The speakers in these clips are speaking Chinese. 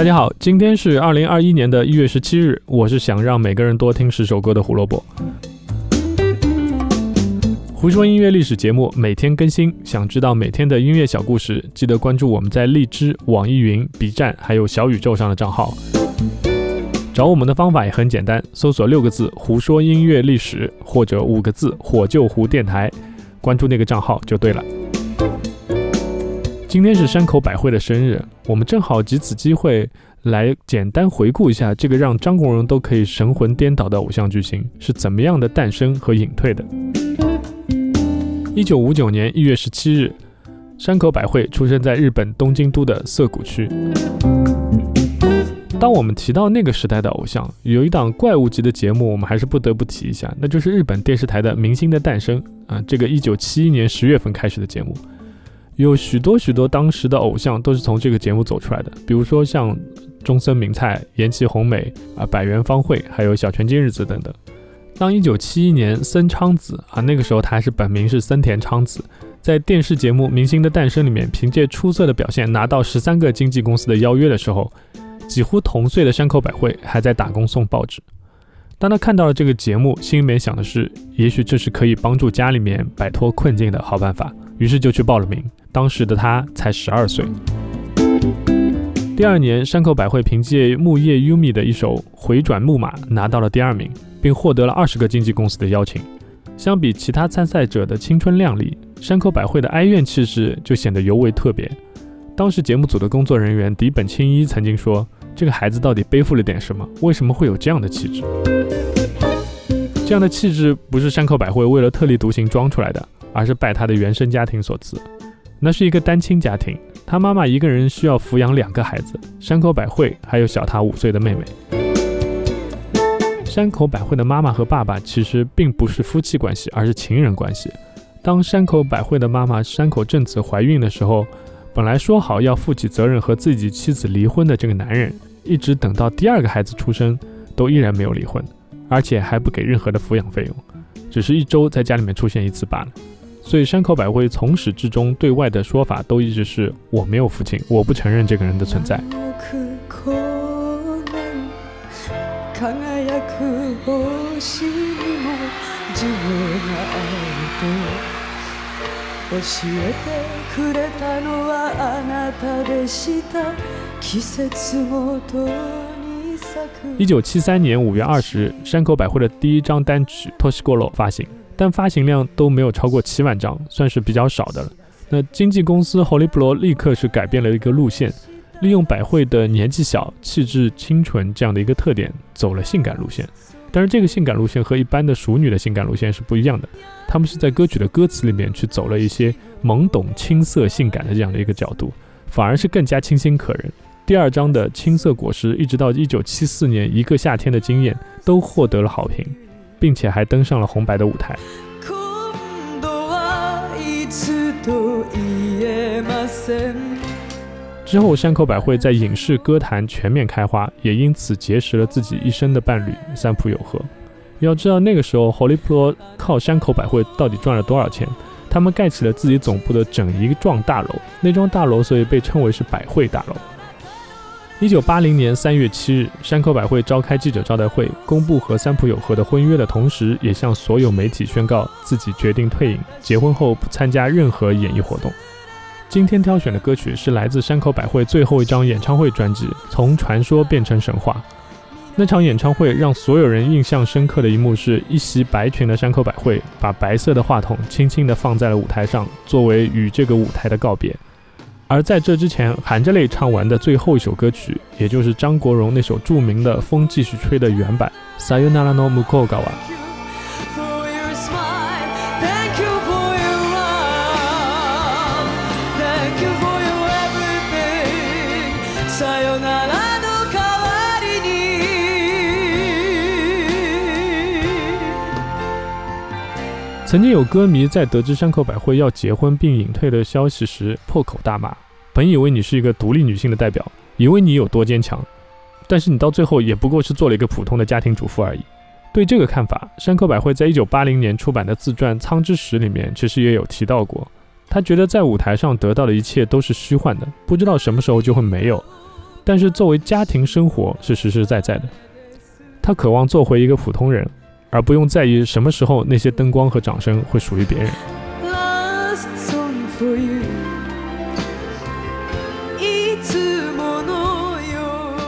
大家好，今天是二零二一年的一月十七日，我是想让每个人多听十首歌的胡萝卜。胡说音乐历史节目每天更新，想知道每天的音乐小故事，记得关注我们在荔枝、网易云、B 站还有小宇宙上的账号。找我们的方法也很简单，搜索六个字“胡说音乐历史”或者五个字“火救胡电台”，关注那个账号就对了。今天是山口百惠的生日，我们正好借此机会来简单回顾一下这个让张国荣都可以神魂颠倒的偶像巨星是怎么样的诞生和隐退的。一九五九年一月十七日，山口百惠出生在日本东京都的涩谷区。当我们提到那个时代的偶像，有一档怪物级的节目，我们还是不得不提一下，那就是日本电视台的《明星的诞生》啊，这个一九七一年十月份开始的节目，有许多许多当时的偶像都是从这个节目走出来的，比如说像中森明菜、岩崎宏美啊、百元芳惠，还有小泉今日子等等。当一九七一年，森昌子啊，那个时候他还是本名是森田昌子，在电视节目《明星的诞生》里面凭借出色的表现拿到十三个经纪公司的邀约的时候，几乎同岁的山口百惠还在打工送报纸。当他看到了这个节目，心里面想的是，也许这是可以帮助家里面摆脱困境的好办法，于是就去报了名。当时的他才十二岁。第二年，山口百惠凭借木叶优米的一首《回转木马》拿到了第二名。并获得了二十个经纪公司的邀请。相比其他参赛者的青春靓丽，山口百惠的哀怨气势就显得尤为特别。当时节目组的工作人员底本清一曾经说：“这个孩子到底背负了点什么？为什么会有这样的气质？”这样的气质不是山口百惠为了特立独行装出来的，而是拜他的原生家庭所赐。那是一个单亲家庭，他妈妈一个人需要抚养两个孩子，山口百惠还有小她五岁的妹妹。山口百惠的妈妈和爸爸其实并不是夫妻关系，而是情人关系。当山口百惠的妈妈山口正子怀孕的时候，本来说好要负起责任和自己妻子离婚的这个男人，一直等到第二个孩子出生，都依然没有离婚，而且还不给任何的抚养费用，只是一周在家里面出现一次罢了。所以山口百惠从始至终对外的说法都一直是我没有父亲，我不承认这个人的存在。一九七三年五月二十日，山口百惠的第一张单曲《Toshikoro》发行，但发行量都没有超过七万张，算是比较少的了。那经纪公司 Holybro 立刻是改变了一个路线。利用百惠的年纪小、气质清纯这样的一个特点，走了性感路线。但是这个性感路线和一般的熟女的性感路线是不一样的，他们是在歌曲的歌词里面去走了一些懵懂、青涩、性感的这样的一个角度，反而是更加清新可人。第二章的《青涩果实》一直到一九七四年《一个夏天的经验》都获得了好评，并且还登上了红白的舞台。之后，山口百惠在影视歌坛全面开花，也因此结识了自己一生的伴侣三浦友和。要知道，那个时候 Holy Pro 靠山口百惠到底赚了多少钱？他们盖起了自己总部的整一幢大楼，那幢大楼所以被称为是百惠大楼。一九八零年三月七日，山口百惠召开记者招待会，公布和三浦友和的婚约的同时，也向所有媒体宣告自己决定退隐，结婚后不参加任何演艺活动。今天挑选的歌曲是来自山口百惠最后一张演唱会专辑《从传说变成神话》。那场演唱会让所有人印象深刻的一幕是一袭白裙的山口百惠把白色的话筒轻轻地放在了舞台上，作为与这个舞台的告别。而在这之前，含着泪唱完的最后一首歌曲，也就是张国荣那首著名的《风继续吹》的原版《Sayonara no Mukou Gawa》。曾经有歌迷在得知山口百惠要结婚并隐退的消息时破口大骂：“本以为你是一个独立女性的代表，以为你有多坚强，但是你到最后也不过是做了一个普通的家庭主妇而已。”对这个看法，山口百惠在一九八零年出版的自传《苍之石》里面其实也有提到过。她觉得在舞台上得到的一切都是虚幻的，不知道什么时候就会没有。但是作为家庭生活是实实在在的。他渴望做回一个普通人，而不用在意什么时候那些灯光和掌声会属于别人。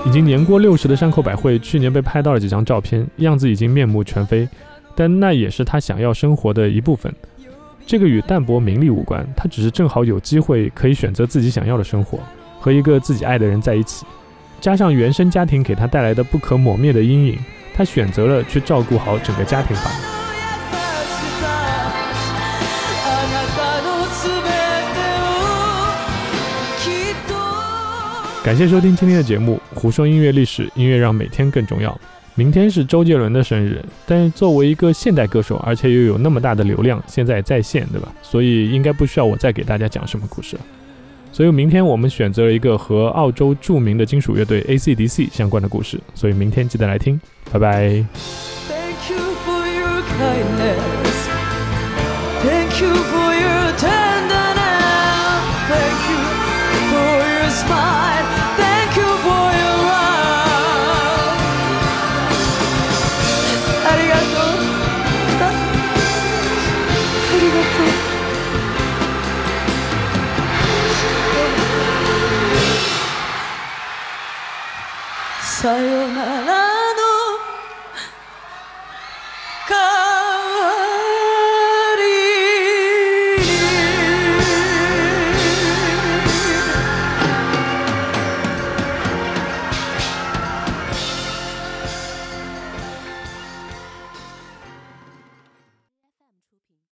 已经年过六十的山口百惠，去年被拍到了几张照片，样子已经面目全非，但那也是她想要生活的一部分。这个与淡泊名利无关，她只是正好有机会可以选择自己想要的生活，和一个自己爱的人在一起。加上原生家庭给她带来的不可磨灭的阴影，他选择了去照顾好整个家庭吧。感谢收听今天的节目《胡说音乐历史》，音乐让每天更重要。明天是周杰伦的生日，但是作为一个现代歌手，而且又有那么大的流量，现在在线，对吧？所以应该不需要我再给大家讲什么故事了。所以明天我们选择了一个和澳洲著名的金属乐队 AC/DC 相关的故事，所以明天记得来听，拜拜。さよなら。